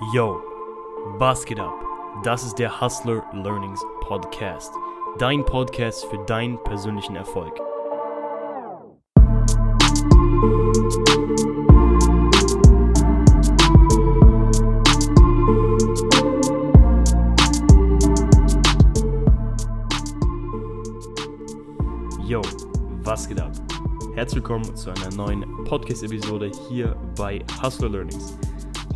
Yo, was geht ab? Das ist der Hustler Learnings Podcast. Dein Podcast für deinen persönlichen Erfolg. Yo, was geht ab? Herzlich willkommen zu einer neuen Podcast-Episode hier bei Hustler Learnings.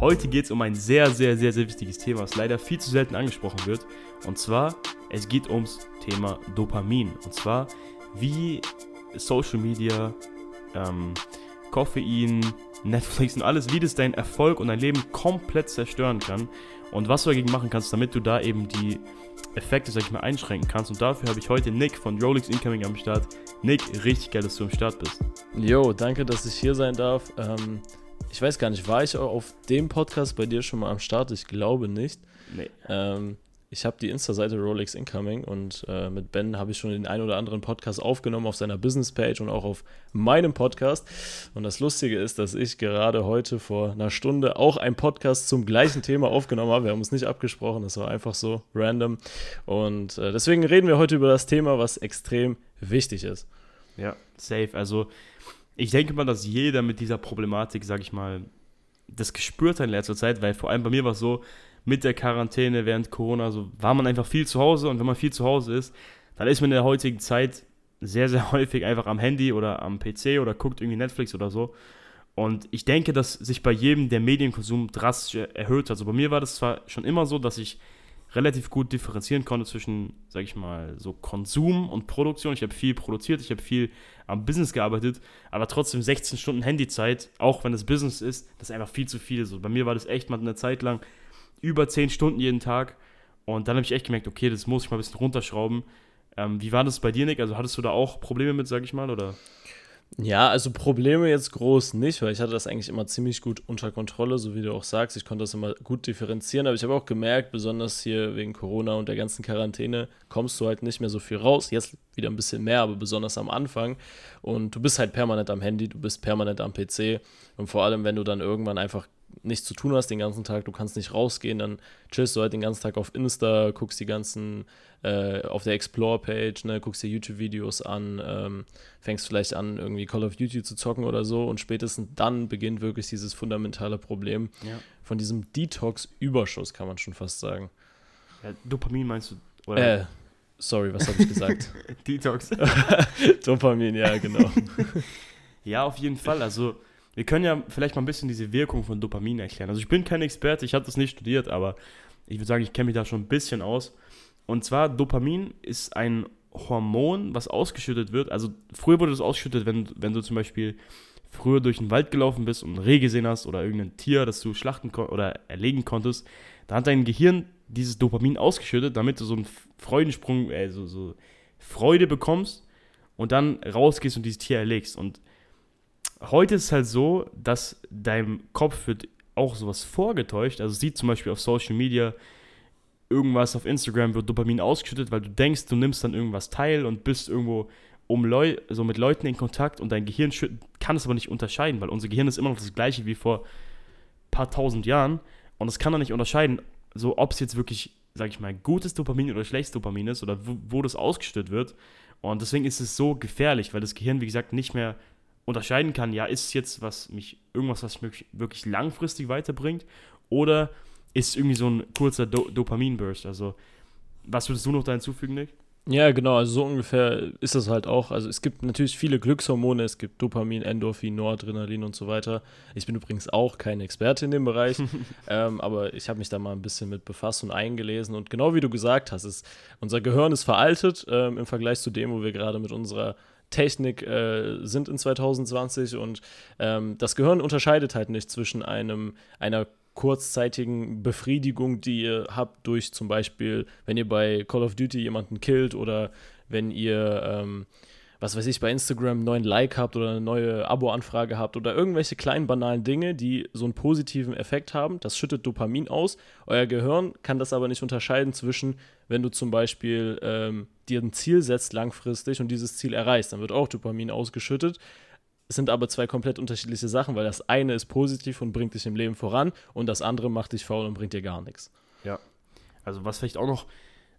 Heute geht es um ein sehr, sehr, sehr, sehr wichtiges Thema, was leider viel zu selten angesprochen wird. Und zwar, es geht ums Thema Dopamin. Und zwar, wie Social Media, ähm, Koffein, Netflix und alles, wie das deinen Erfolg und dein Leben komplett zerstören kann. Und was du dagegen machen kannst, damit du da eben die Effekte, sag ich mal, einschränken kannst. Und dafür habe ich heute Nick von Rolex Incoming am Start. Nick, richtig geil, dass du am Start bist. Jo, danke, dass ich hier sein darf. Ähm, ich weiß gar nicht, war ich auch auf dem Podcast bei dir schon mal am Start? Ich glaube nicht. Nee. Ähm, ich habe die Insta-Seite Rolex Incoming und äh, mit Ben habe ich schon den einen oder anderen Podcast aufgenommen auf seiner Business-Page und auch auf meinem Podcast. Und das Lustige ist, dass ich gerade heute vor einer Stunde auch einen Podcast zum gleichen Thema aufgenommen habe. Wir haben uns nicht abgesprochen, das war einfach so random. Und äh, deswegen reden wir heute über das Thema, was extrem wichtig ist. Ja, safe. Also ich denke mal, dass jeder mit dieser Problematik, sag ich mal, das gespürt hat in letzter Zeit, weil vor allem bei mir war es so, mit der Quarantäne während Corona, so war man einfach viel zu Hause und wenn man viel zu Hause ist, dann ist man in der heutigen Zeit sehr, sehr häufig einfach am Handy oder am PC oder guckt irgendwie Netflix oder so. Und ich denke, dass sich bei jedem der Medienkonsum drastisch erhöht hat. Also bei mir war das zwar schon immer so, dass ich relativ gut differenzieren konnte zwischen, sag ich mal, so Konsum und Produktion. Ich habe viel produziert, ich habe viel am Business gearbeitet, aber trotzdem 16 Stunden Handyzeit, auch wenn es Business ist, das ist einfach viel zu viel. So, bei mir war das echt mal eine Zeit lang über 10 Stunden jeden Tag und dann habe ich echt gemerkt, okay, das muss ich mal ein bisschen runterschrauben. Ähm, wie war das bei dir, Nick? Also hattest du da auch Probleme mit, sag ich mal, oder? Ja, also Probleme jetzt groß nicht, weil ich hatte das eigentlich immer ziemlich gut unter Kontrolle, so wie du auch sagst. Ich konnte das immer gut differenzieren, aber ich habe auch gemerkt, besonders hier wegen Corona und der ganzen Quarantäne, kommst du halt nicht mehr so viel raus. Jetzt wieder ein bisschen mehr, aber besonders am Anfang. Und du bist halt permanent am Handy, du bist permanent am PC. Und vor allem, wenn du dann irgendwann einfach nichts zu tun hast den ganzen Tag, du kannst nicht rausgehen, dann chillst du halt den ganzen Tag auf Insta, guckst die ganzen äh, auf der Explore-Page, ne, guckst dir YouTube-Videos an, ähm, fängst vielleicht an, irgendwie Call of Duty zu zocken oder so und spätestens dann beginnt wirklich dieses fundamentale Problem Ja. von diesem Detox-Überschuss, kann man schon fast sagen. ja Dopamin meinst du? Oder? Äh, sorry, was habe ich gesagt? Detox. Dopamin, ja, genau. Ja, auf jeden Fall. Also, wir können ja vielleicht mal ein bisschen diese Wirkung von Dopamin erklären. Also, ich bin kein Experte, ich habe das nicht studiert, aber ich würde sagen, ich kenne mich da schon ein bisschen aus. Und zwar, Dopamin ist ein Hormon, was ausgeschüttet wird. Also, früher wurde das ausgeschüttet, wenn, wenn du zum Beispiel früher durch den Wald gelaufen bist und ein Reh gesehen hast oder irgendein Tier, das du schlachten oder erlegen konntest. Da hat dein Gehirn dieses Dopamin ausgeschüttet, damit du so einen Freudensprung, äh, so, so Freude bekommst und dann rausgehst und dieses Tier erlegst. Und heute ist es halt so, dass deinem Kopf wird auch sowas vorgetäuscht. Also sieht zum Beispiel auf Social Media irgendwas auf Instagram wird Dopamin ausgeschüttet, weil du denkst, du nimmst dann irgendwas teil und bist irgendwo um Leu so mit Leuten in Kontakt und dein Gehirn kann es aber nicht unterscheiden, weil unser Gehirn ist immer noch das gleiche wie vor ein paar tausend Jahren und es kann dann nicht unterscheiden, so ob es jetzt wirklich, sag ich mal, gutes Dopamin oder schlechtes Dopamin ist oder wo, wo das ausgeschüttet wird. Und deswegen ist es so gefährlich, weil das Gehirn, wie gesagt, nicht mehr unterscheiden kann, ja, ist es jetzt was mich, irgendwas, was mich wirklich langfristig weiterbringt, oder ist es irgendwie so ein kurzer Do Dopamin-Burst? Also, was würdest du noch da hinzufügen, Nick? Ja, genau, also so ungefähr ist das halt auch. Also es gibt natürlich viele Glückshormone, es gibt Dopamin, Endorphin, Noradrenalin und so weiter. Ich bin übrigens auch kein Experte in dem Bereich, ähm, aber ich habe mich da mal ein bisschen mit befasst und eingelesen. Und genau wie du gesagt hast, ist, unser Gehirn ist veraltet ähm, im Vergleich zu dem, wo wir gerade mit unserer Technik äh, sind in 2020 und ähm, das Gehirn unterscheidet halt nicht zwischen einem, einer kurzzeitigen Befriedigung, die ihr habt durch zum Beispiel, wenn ihr bei Call of Duty jemanden killt oder wenn ihr, ähm, was weiß ich, bei Instagram einen neuen Like habt oder eine neue Abo-Anfrage habt oder irgendwelche kleinen banalen Dinge, die so einen positiven Effekt haben. Das schüttet Dopamin aus. Euer Gehirn kann das aber nicht unterscheiden zwischen, wenn du zum Beispiel ähm, dir ein Ziel setzt langfristig und dieses Ziel erreichst, dann wird auch Dopamin ausgeschüttet. sind aber zwei komplett unterschiedliche Sachen, weil das eine ist positiv und bringt dich im Leben voran und das andere macht dich faul und bringt dir gar nichts. Ja. Also was vielleicht auch noch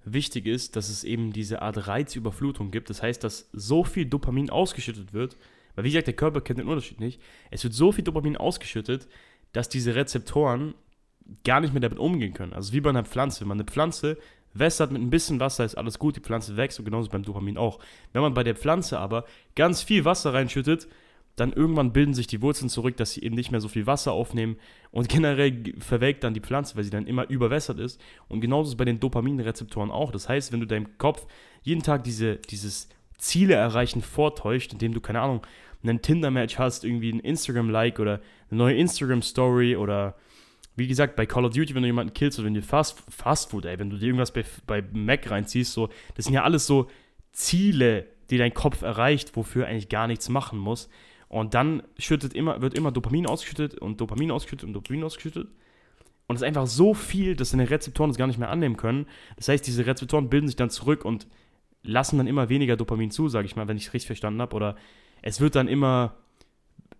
wichtig ist, dass es eben diese Art Reizüberflutung gibt. Das heißt, dass so viel Dopamin ausgeschüttet wird, weil wie gesagt, der Körper kennt den Unterschied nicht. Es wird so viel Dopamin ausgeschüttet, dass diese Rezeptoren gar nicht mehr damit umgehen können. Also wie bei einer Pflanze. Wenn man eine Pflanze wässert mit ein bisschen Wasser, ist alles gut, die Pflanze wächst und genauso beim Dopamin auch. Wenn man bei der Pflanze aber ganz viel Wasser reinschüttet, dann irgendwann bilden sich die Wurzeln zurück, dass sie eben nicht mehr so viel Wasser aufnehmen und generell verwelkt dann die Pflanze, weil sie dann immer überwässert ist. Und genauso ist es bei den Dopaminrezeptoren auch. Das heißt, wenn du deinem Kopf jeden Tag diese, dieses Ziele erreichen vortäuscht, indem du, keine Ahnung, einen Tinder-Match hast, irgendwie ein Instagram-Like oder eine neue Instagram-Story oder wie gesagt, bei Call of Duty, wenn du jemanden killst oder wenn du Fast, Fast Food, ey, wenn du dir irgendwas bei, bei Mac reinziehst, so, das sind ja alles so Ziele, die dein Kopf erreicht, wofür eigentlich gar nichts machen muss. Und dann schüttet immer, wird immer Dopamin ausgeschüttet und Dopamin ausgeschüttet und Dopamin ausgeschüttet. Und es ist einfach so viel, dass deine Rezeptoren das gar nicht mehr annehmen können. Das heißt, diese Rezeptoren bilden sich dann zurück und lassen dann immer weniger Dopamin zu, sage ich mal, wenn ich es richtig verstanden habe. Oder es wird dann immer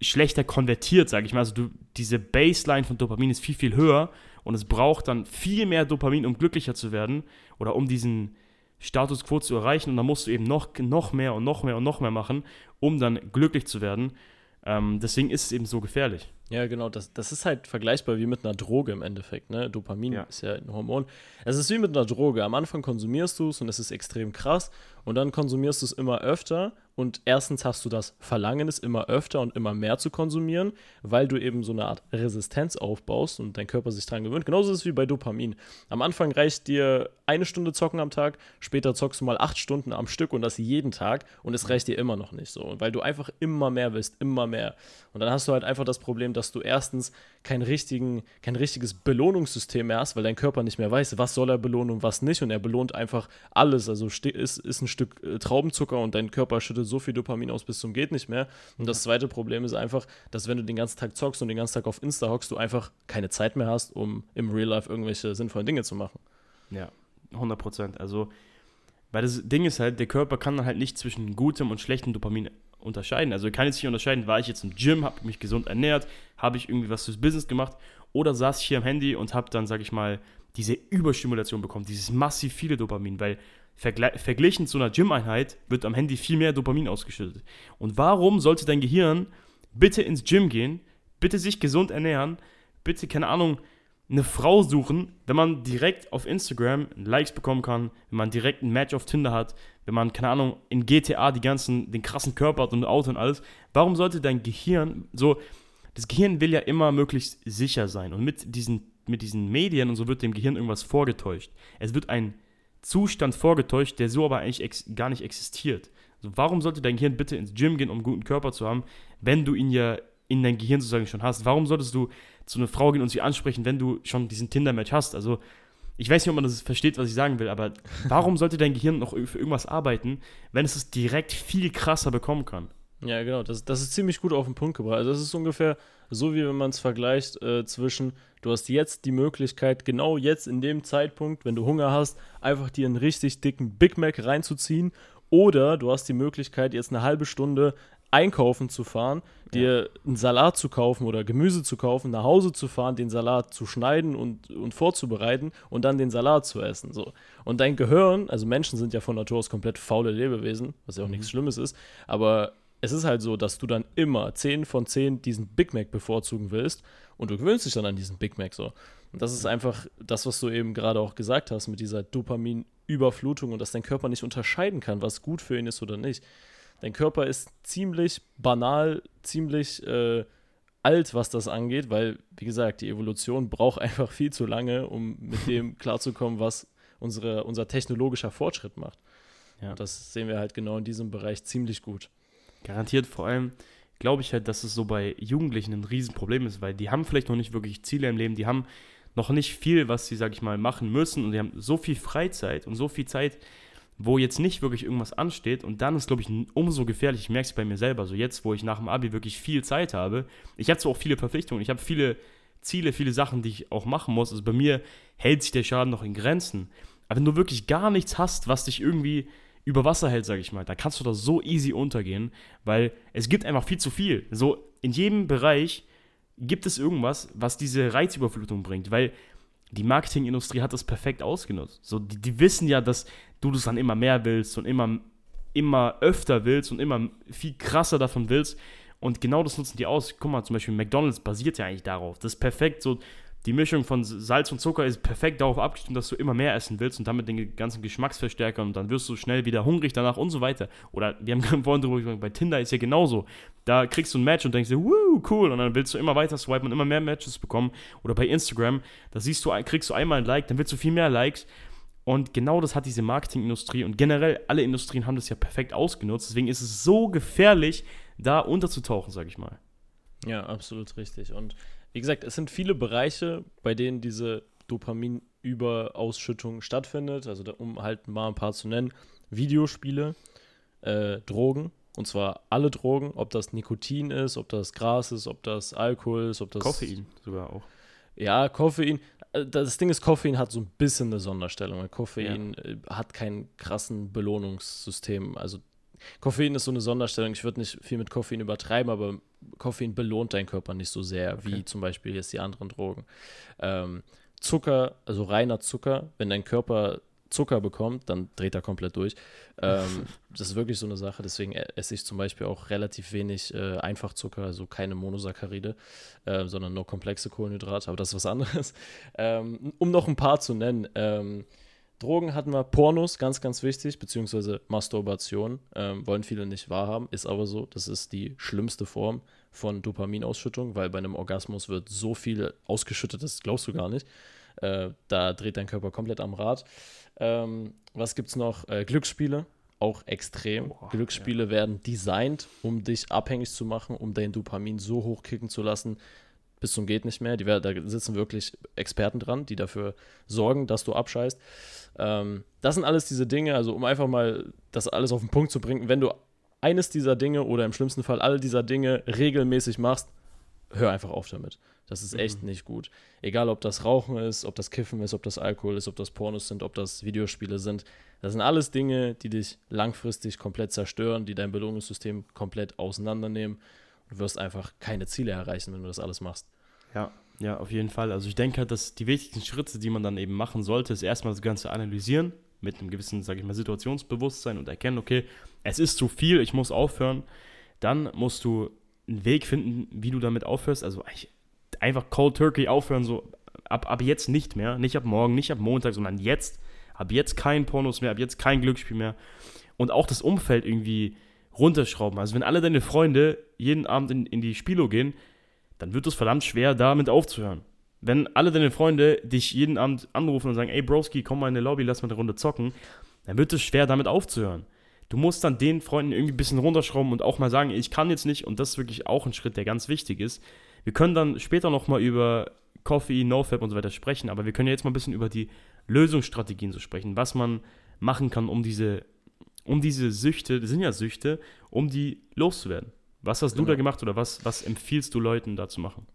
schlechter konvertiert, sage ich mal. Also du, diese Baseline von Dopamin ist viel, viel höher und es braucht dann viel mehr Dopamin, um glücklicher zu werden oder um diesen Status quo zu erreichen. Und dann musst du eben noch, noch mehr und noch mehr und noch mehr machen, um dann glücklich zu werden. Ähm, deswegen ist es eben so gefährlich. Ja, genau. Das, das ist halt vergleichbar wie mit einer Droge im Endeffekt. Ne? Dopamin ja. ist ja ein Hormon. Es ist wie mit einer Droge. Am Anfang konsumierst du es und es ist extrem krass. Und dann konsumierst du es immer öfter und erstens hast du das Verlangen, es immer öfter und immer mehr zu konsumieren, weil du eben so eine Art Resistenz aufbaust und dein Körper sich daran gewöhnt. Genauso ist es wie bei Dopamin. Am Anfang reicht dir eine Stunde zocken am Tag, später zockst du mal acht Stunden am Stück und das jeden Tag und es reicht dir immer noch nicht so, weil du einfach immer mehr willst, immer mehr. Und dann hast du halt einfach das Problem, dass du erstens kein, richtigen, kein richtiges Belohnungssystem mehr hast, weil dein Körper nicht mehr weiß, was soll er belohnen und was nicht. Und er belohnt einfach alles. Also ist, ist ein Stück äh, Traubenzucker und dein Körper schüttet so viel Dopamin aus bis zum geht nicht mehr. Und das zweite Problem ist einfach, dass wenn du den ganzen Tag zockst und den ganzen Tag auf Insta hockst, du einfach keine Zeit mehr hast, um im Real Life irgendwelche sinnvollen Dinge zu machen. Ja, 100 Prozent. Also, weil das Ding ist halt, der Körper kann dann halt nicht zwischen gutem und schlechtem Dopamin unterscheiden. Also, er kann jetzt nicht unterscheiden, war ich jetzt im Gym, habe mich gesund ernährt, habe ich irgendwie was fürs Business gemacht oder saß ich hier am Handy und habe dann, sage ich mal, diese Überstimulation bekommen, dieses massiv viele Dopamin, weil verglichen zu einer Gym-Einheit wird am Handy viel mehr Dopamin ausgeschüttet. Und warum sollte dein Gehirn bitte ins Gym gehen, bitte sich gesund ernähren, bitte, keine Ahnung, eine Frau suchen, wenn man direkt auf Instagram Likes bekommen kann, wenn man direkt ein Match auf Tinder hat, wenn man, keine Ahnung, in GTA die ganzen, den krassen Körper hat und Auto und alles. Warum sollte dein Gehirn so, das Gehirn will ja immer möglichst sicher sein und mit diesen, mit diesen Medien und so wird dem Gehirn irgendwas vorgetäuscht. Es wird ein Zustand vorgetäuscht, der so aber eigentlich gar nicht existiert. Also warum sollte dein Gehirn bitte ins Gym gehen, um einen guten Körper zu haben, wenn du ihn ja in dein Gehirn sozusagen schon hast? Warum solltest du zu einer Frau gehen und sie ansprechen, wenn du schon diesen Tinder-Match hast? Also ich weiß nicht, ob man das versteht, was ich sagen will, aber warum sollte dein Gehirn noch für irgendwas arbeiten, wenn es es direkt viel krasser bekommen kann? Ja, genau, das, das ist ziemlich gut auf den Punkt gebracht. Also das ist ungefähr so, wie wenn man es vergleicht äh, zwischen, du hast jetzt die Möglichkeit, genau jetzt in dem Zeitpunkt, wenn du Hunger hast, einfach dir einen richtig dicken Big Mac reinzuziehen oder du hast die Möglichkeit, jetzt eine halbe Stunde einkaufen zu fahren, dir einen Salat zu kaufen oder Gemüse zu kaufen, nach Hause zu fahren, den Salat zu schneiden und, und vorzubereiten und dann den Salat zu essen. So. Und dein Gehirn, also Menschen sind ja von Natur aus komplett faule Lebewesen, was ja auch mhm. nichts Schlimmes ist, aber es ist halt so, dass du dann immer 10 von 10 diesen Big Mac bevorzugen willst und du gewöhnst dich dann an diesen Big Mac so. Und das ist einfach das, was du eben gerade auch gesagt hast mit dieser Dopaminüberflutung und dass dein Körper nicht unterscheiden kann, was gut für ihn ist oder nicht. Dein Körper ist ziemlich banal, ziemlich äh, alt, was das angeht, weil, wie gesagt, die Evolution braucht einfach viel zu lange, um mit dem klarzukommen, was unsere, unser technologischer Fortschritt macht. Ja. Das sehen wir halt genau in diesem Bereich ziemlich gut. Garantiert, vor allem glaube ich halt, dass es so bei Jugendlichen ein Riesenproblem ist, weil die haben vielleicht noch nicht wirklich Ziele im Leben, die haben noch nicht viel, was sie, sag ich mal, machen müssen und die haben so viel Freizeit und so viel Zeit, wo jetzt nicht wirklich irgendwas ansteht und dann ist, glaube ich, umso gefährlich. Ich merke es bei mir selber. So jetzt, wo ich nach dem Abi wirklich viel Zeit habe. Ich habe zwar auch viele Verpflichtungen, ich habe viele Ziele, viele Sachen, die ich auch machen muss. Also bei mir hält sich der Schaden noch in Grenzen. Aber wenn du wirklich gar nichts hast, was dich irgendwie über Wasser hält, sage ich mal, da kannst du da so easy untergehen, weil es gibt einfach viel zu viel. So in jedem Bereich gibt es irgendwas, was diese Reizüberflutung bringt, weil die Marketingindustrie hat das perfekt ausgenutzt. So, die, die wissen ja, dass du das dann immer mehr willst und immer, immer öfter willst und immer viel krasser davon willst. Und genau das nutzen die aus. Guck mal, zum Beispiel McDonalds basiert ja eigentlich darauf. Das ist perfekt. So, die Mischung von Salz und Zucker ist perfekt darauf abgestimmt, dass du immer mehr essen willst und damit den ganzen Geschmacksverstärker und dann wirst du schnell wieder hungrig danach und so weiter. Oder wir haben gerade vorhin drüber gesprochen, bei Tinder ist ja genauso. Da kriegst du ein Match und denkst dir, wuh, cool, und dann willst du immer weiter swipen und immer mehr Matches bekommen. Oder bei Instagram, da siehst du, kriegst du einmal ein Like, dann willst du viel mehr Likes. Und genau das hat diese Marketingindustrie und generell alle Industrien haben das ja perfekt ausgenutzt. Deswegen ist es so gefährlich, da unterzutauchen, sag ich mal. Ja, absolut richtig. Und wie gesagt, es sind viele Bereiche, bei denen diese Dopaminüberausschüttung stattfindet. Also um halt mal ein paar zu nennen. Videospiele, äh, Drogen, und zwar alle Drogen, ob das Nikotin ist, ob das Gras ist, ob das Alkohol ist, ob das. Koffein sogar auch. Ja, Koffein. Äh, das Ding ist, Koffein hat so ein bisschen eine Sonderstellung. Weil Koffein ja. Äh, hat keinen krassen Belohnungssystem. Also Koffein ist so eine Sonderstellung. Ich würde nicht viel mit Koffein übertreiben, aber Koffein belohnt deinen Körper nicht so sehr okay. wie zum Beispiel jetzt die anderen Drogen. Ähm, Zucker, also reiner Zucker, wenn dein Körper Zucker bekommt, dann dreht er komplett durch. Ähm, das ist wirklich so eine Sache. Deswegen esse ich zum Beispiel auch relativ wenig äh, Einfachzucker, also keine Monosaccharide, äh, sondern nur komplexe Kohlenhydrate. Aber das ist was anderes. Ähm, um noch ein paar zu nennen. Ähm, Drogen hatten wir, Pornos, ganz, ganz wichtig, beziehungsweise Masturbation. Ähm, wollen viele nicht wahrhaben, ist aber so. Das ist die schlimmste Form von Dopaminausschüttung, weil bei einem Orgasmus wird so viel ausgeschüttet, das glaubst du gar nicht. Äh, da dreht dein Körper komplett am Rad. Ähm, was es noch? Äh, Glücksspiele, auch extrem. Boah, Glücksspiele ja. werden designt, um dich abhängig zu machen, um dein Dopamin so hochkicken zu lassen, bis zum geht nicht mehr. Die, da sitzen wirklich Experten dran, die dafür sorgen, dass du abscheißt. Ähm, das sind alles diese Dinge, also um einfach mal das alles auf den Punkt zu bringen, wenn du eines dieser Dinge oder im schlimmsten Fall alle dieser Dinge regelmäßig machst, hör einfach auf damit. Das ist echt mhm. nicht gut. Egal, ob das Rauchen ist, ob das Kiffen ist, ob das Alkohol ist, ob das Pornos sind, ob das Videospiele sind. Das sind alles Dinge, die dich langfristig komplett zerstören, die dein Belohnungssystem komplett auseinandernehmen. Du wirst einfach keine Ziele erreichen, wenn du das alles machst. Ja, ja, auf jeden Fall. Also ich denke halt, dass die wichtigsten Schritte, die man dann eben machen sollte, ist erstmal das Ganze analysieren, mit einem gewissen, sage ich mal, Situationsbewusstsein und erkennen, okay, es ist zu viel, ich muss aufhören. Dann musst du einen Weg finden, wie du damit aufhörst. Also einfach Cold Turkey aufhören, so ab, ab jetzt nicht mehr. Nicht ab morgen, nicht ab Montag, sondern jetzt. Ab jetzt kein Pornos mehr, ab jetzt kein Glücksspiel mehr. Und auch das Umfeld irgendwie runterschrauben. Also wenn alle deine Freunde jeden Abend in, in die Spielo gehen, dann wird es verdammt schwer, damit aufzuhören. Wenn alle deine Freunde dich jeden Abend anrufen und sagen, ey Broski, komm mal in die Lobby, lass mal eine Runde zocken, dann wird es schwer, damit aufzuhören. Du musst dann den Freunden irgendwie ein bisschen runterschrauben und auch mal sagen, ich kann jetzt nicht, und das ist wirklich auch ein Schritt, der ganz wichtig ist. Wir können dann später nochmal über Coffee, NoFap und so weiter sprechen, aber wir können jetzt mal ein bisschen über die Lösungsstrategien so sprechen, was man machen kann, um diese, um diese Süchte, das sind ja Süchte, um die loszuwerden. Was hast genau. du da gemacht oder was, was empfiehlst du Leuten da zu machen?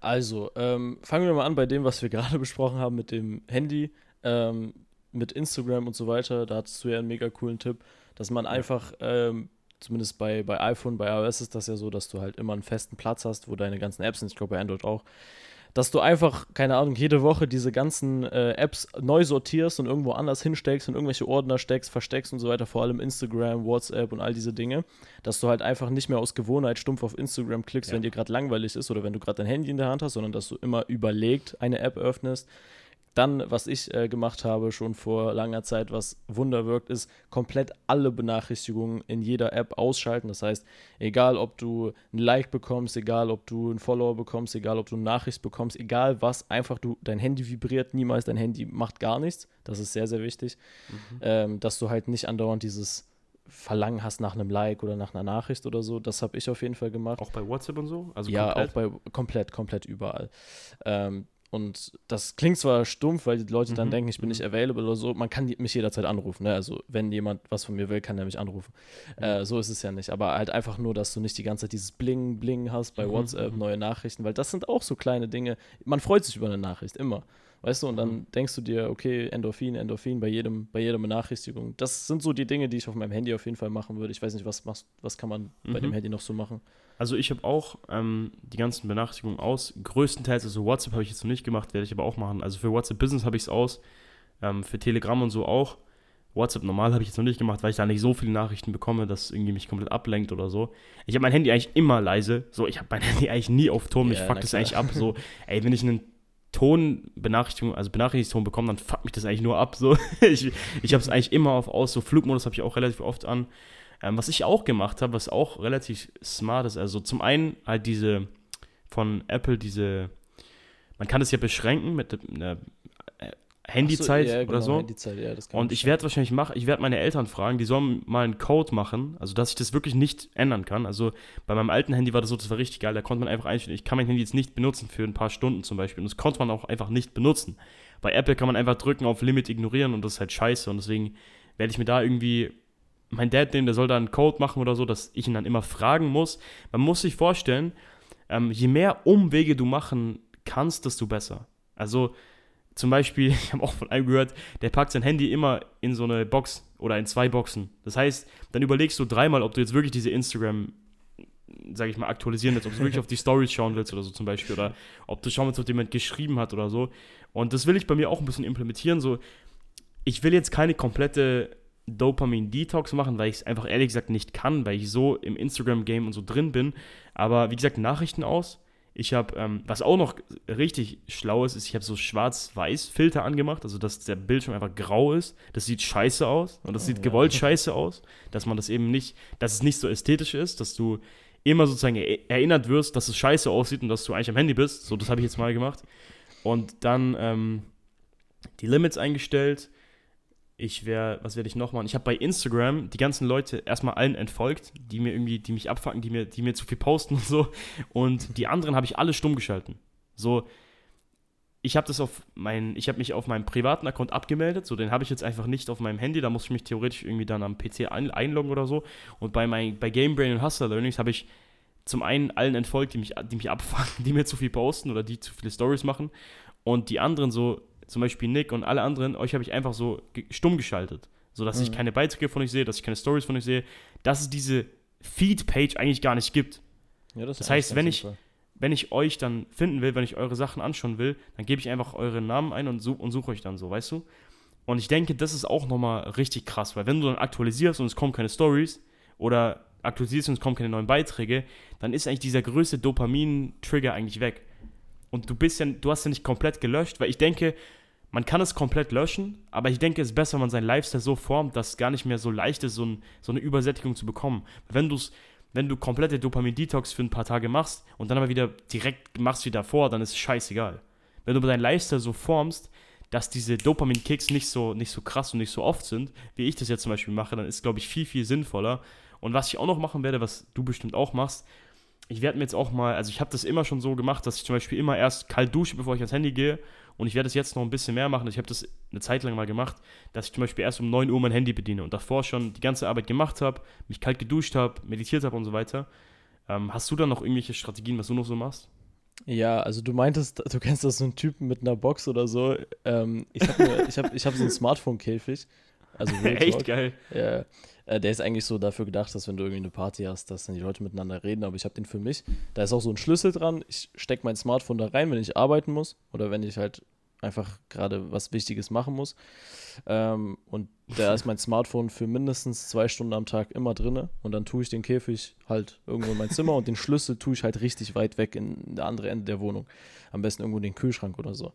Also, ähm, fangen wir mal an bei dem, was wir gerade besprochen haben mit dem Handy, ähm, mit Instagram und so weiter. Da hattest du ja einen mega coolen Tipp, dass man einfach, ähm, zumindest bei, bei iPhone, bei iOS ist das ja so, dass du halt immer einen festen Platz hast, wo deine ganzen Apps sind. Ich glaube bei Android auch dass du einfach, keine Ahnung, jede Woche diese ganzen äh, Apps neu sortierst und irgendwo anders hinsteckst und irgendwelche Ordner steckst, versteckst und so weiter, vor allem Instagram, WhatsApp und all diese Dinge, dass du halt einfach nicht mehr aus Gewohnheit stumpf auf Instagram klickst, ja. wenn dir gerade langweilig ist oder wenn du gerade dein Handy in der Hand hast, sondern dass du immer überlegt eine App öffnest, dann, was ich äh, gemacht habe, schon vor langer Zeit, was Wunder wirkt, ist komplett alle Benachrichtigungen in jeder App ausschalten. Das heißt, egal ob du ein Like bekommst, egal ob du einen Follower bekommst, egal ob du eine Nachricht bekommst, egal was, einfach du, dein Handy vibriert niemals, dein Handy macht gar nichts. Das ist sehr, sehr wichtig, mhm. ähm, dass du halt nicht andauernd dieses Verlangen hast nach einem Like oder nach einer Nachricht oder so. Das habe ich auf jeden Fall gemacht. Auch bei WhatsApp und so? Also ja, komplett? auch bei komplett, komplett überall. Ähm, und das klingt zwar stumpf, weil die Leute dann Mhm, denken, ich bin mhm. nicht available oder so. Man kann die- mich jederzeit anrufen. Ne? Also, wenn jemand was von mir will, kann er mich anrufen. Äh, so ist es ja nicht. Aber halt einfach nur, dass du nicht die ganze Zeit dieses Bling, Bling hast bei Mhm, WhatsApp, mhm. neue Nachrichten, weil das sind auch so kleine Dinge. Man freut sich über eine Nachricht, immer. Weißt du, und dann Mhm. denkst du dir, okay, Endorphin, Endorphin bei jedem, bei jeder Benachrichtigung. Das sind so die Dinge, die ich auf meinem Handy auf jeden Fall machen würde. Ich weiß nicht, was machst, was kann man bei Mhm. dem Handy noch so machen? Also ich habe auch ähm, die ganzen Benachrichtigungen aus. Größtenteils, also WhatsApp habe ich jetzt noch nicht gemacht, werde ich aber auch machen. Also für WhatsApp Business habe ich es aus, ähm, für Telegram und so auch. WhatsApp normal habe ich jetzt noch nicht gemacht, weil ich da nicht so viele Nachrichten bekomme, dass irgendwie mich komplett ablenkt oder so. Ich habe mein Handy eigentlich immer leise. So, ich habe mein Handy eigentlich nie auf Ton. Mich Ja, fuckt na das eigentlich ab. So, ey, wenn ich einen Tonbenachrichtigung, also Benachrichtigungston bekomme, dann fuckt mich das eigentlich nur ab. So, ich ich habe es eigentlich immer auf aus. So Flugmodus habe ich auch relativ oft an. Ähm, was ich auch gemacht habe, was auch relativ smart ist, also zum einen halt diese von Apple, diese, man kann es ja beschränken mit einer äh, Handyzeit so, ja, oder genau, so. Handyzeit, ja, Und ich werde wahrscheinlich machen, ich werde meine Eltern fragen, die sollen mal einen Code machen, also dass ich das wirklich nicht ändern kann. Also bei meinem alten Handy war das so, das war richtig geil, da konnte man einfach einstellen, ich kann mein Handy jetzt nicht benutzen für ein paar Stunden zum Beispiel. Und das konnte man auch einfach nicht benutzen. Bei Apple kann man einfach drücken auf Limit ignorieren und das ist halt scheiße. Und deswegen werde ich mir da irgendwie, mein Dad nehmen, der soll da einen Code machen oder so, dass ich ihn dann immer fragen muss. Man muss sich vorstellen, ähm, je mehr Umwege du machen kannst, desto besser. Also zum Beispiel, ich habe auch von einem gehört, der packt sein Handy immer in so eine Box oder in zwei Boxen. Das heißt, dann überlegst du dreimal, ob du jetzt wirklich diese Instagram, sag ich mal, aktualisieren willst, ob du wirklich auf die Stories schauen willst oder so zum Beispiel, oder ob du schauen willst, ob jemand geschrieben hat oder so. Und das will ich bei mir auch ein bisschen implementieren. So, ich will jetzt keine komplette Dopamin-Detox machen, weil ich es einfach ehrlich gesagt nicht kann, weil ich so im Instagram-Game und so drin bin. Aber wie gesagt, Nachrichten aus. Ich habe, ähm, was auch noch richtig schlau ist, ist, ich habe so Schwarz-Weiß-Filter angemacht, also dass der Bildschirm einfach grau ist. Das sieht scheiße aus und das Oh, sieht ja. gewollt scheiße aus, dass man das eben nicht, dass es nicht so ästhetisch ist, dass du immer sozusagen er- erinnert wirst, dass es scheiße aussieht und dass du eigentlich am Handy bist. So, das habe ich jetzt mal gemacht. Und dann ähm, die Limits eingestellt. Ich wäre, was werde ich noch machen? Ich habe bei Instagram die ganzen Leute erstmal allen entfolgt, die mir irgendwie, die mich abfacken, die mir, die mir zu viel posten und so. Und die anderen habe ich alle stumm geschalten. So, ich habe das auf mein, ich habe mich auf meinem privaten Account abgemeldet, so den habe ich jetzt einfach nicht auf meinem Handy, da muss ich mich theoretisch irgendwie dann am PC ein, einloggen oder so. Und bei, mein, bei Gamebrain und Hustler Learnings habe ich zum einen allen entfolgt, die mich, die mich abfangen, die mir zu viel posten oder die zu viele Stories machen. Und die anderen so, zum Beispiel Nick und alle anderen, euch habe ich einfach so stumm geschaltet. So dass ich Mhm. keine Beiträge von euch sehe, dass ich keine Stories von euch sehe, dass es diese Feed-Page eigentlich gar nicht gibt. Ja, Das ist heißt, wenn ich-. Wenn ich euch dann finden will, wenn ich eure Sachen anschauen will, dann gebe ich einfach euren Namen ein und, such, und suche euch dann so, weißt du? Und ich denke, das ist auch nochmal richtig krass, weil wenn du dann aktualisierst und es kommen keine Stories oder aktualisierst und es kommen keine neuen Beiträge, dann ist eigentlich dieser größte Dopamin-Trigger eigentlich weg. Und du bist ja, du hast ja nicht komplett gelöscht, weil ich denke, man kann es komplett löschen, aber ich denke, es ist besser, wenn man seinen Lifestyle so formt, dass es gar nicht mehr so leicht ist, so, ein, so eine Übersättigung zu bekommen. Wenn du wenn du komplette Dopamin-Detox für ein paar Tage machst und dann aber wieder direkt machst wie davor, dann ist es scheißegal. Wenn du deinen Lifestyle so formst, dass diese Dopamin-Kicks nicht so, nicht so krass und nicht so oft sind, wie ich das jetzt zum Beispiel mache, dann ist, glaube ich, viel, viel sinnvoller. Und was ich auch noch machen werde, was du bestimmt auch machst, ich werde mir jetzt auch mal, also ich habe das immer schon so gemacht, dass ich zum Beispiel immer erst kalt dusche, bevor ich ans Handy gehe. Und ich werde es jetzt noch ein bisschen mehr machen. Ich habe das eine Zeit lang mal gemacht, dass ich zum Beispiel erst um 9 Uhr mein Handy bediene und davor schon die ganze Arbeit gemacht habe, mich kalt geduscht habe, meditiert habe und so weiter. Ähm, hast du da noch irgendwelche Strategien, was du noch so machst? Ja, also du meintest, du kennst das so einen Typen mit einer Box oder so. Ähm, ich habe ich hab, ich hab so einen Smartphone-Käfig. Also Echt geil. Ja, äh, der ist eigentlich so dafür gedacht, dass wenn du irgendwie eine Party hast, dass dann die Leute miteinander reden, aber ich habe den für mich. Da ist auch so ein Schlüssel dran. Ich stecke mein Smartphone da rein, wenn ich arbeiten muss oder wenn ich halt einfach gerade was Wichtiges machen muss. Ähm, und da ist mein Smartphone für mindestens zwei Stunden am Tag immer drinne und dann tue ich den Käfig halt irgendwo in mein Zimmer und den Schlüssel tue ich halt richtig weit weg in der andere Ende der Wohnung. Am besten irgendwo in den Kühlschrank oder so.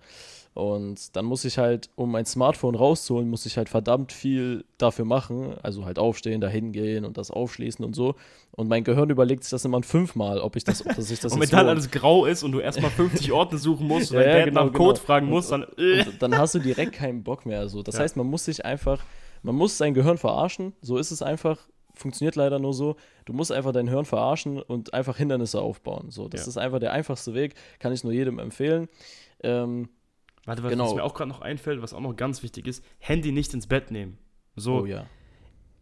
Und dann muss ich halt, um mein Smartphone rauszuholen, muss ich halt verdammt viel dafür machen. Also halt aufstehen, dahin gehen und das aufschließen und so. Und mein Gehirn überlegt sich das immer fünfmal, ob ich das, ob ich das und wenn dann alles grau ist und du erstmal 50 Orte suchen musst und Ja, ja, genau, nach dem Code genau. fragen Und- musst, dann. Äh. Und dann hast du direkt keinen Bock mehr. So. Das Ja. heißt, man muss sich einfach, man muss sein Gehirn verarschen. So ist es einfach. Funktioniert leider nur so. Du musst einfach dein Hirn verarschen und einfach Hindernisse aufbauen. So, das Ja. ist einfach der einfachste Weg. Kann ich nur jedem empfehlen. Ähm, Warte, was, Genau. was mir auch gerade noch einfällt, was auch noch ganz wichtig ist, Handy nicht ins Bett nehmen. So, oh ja.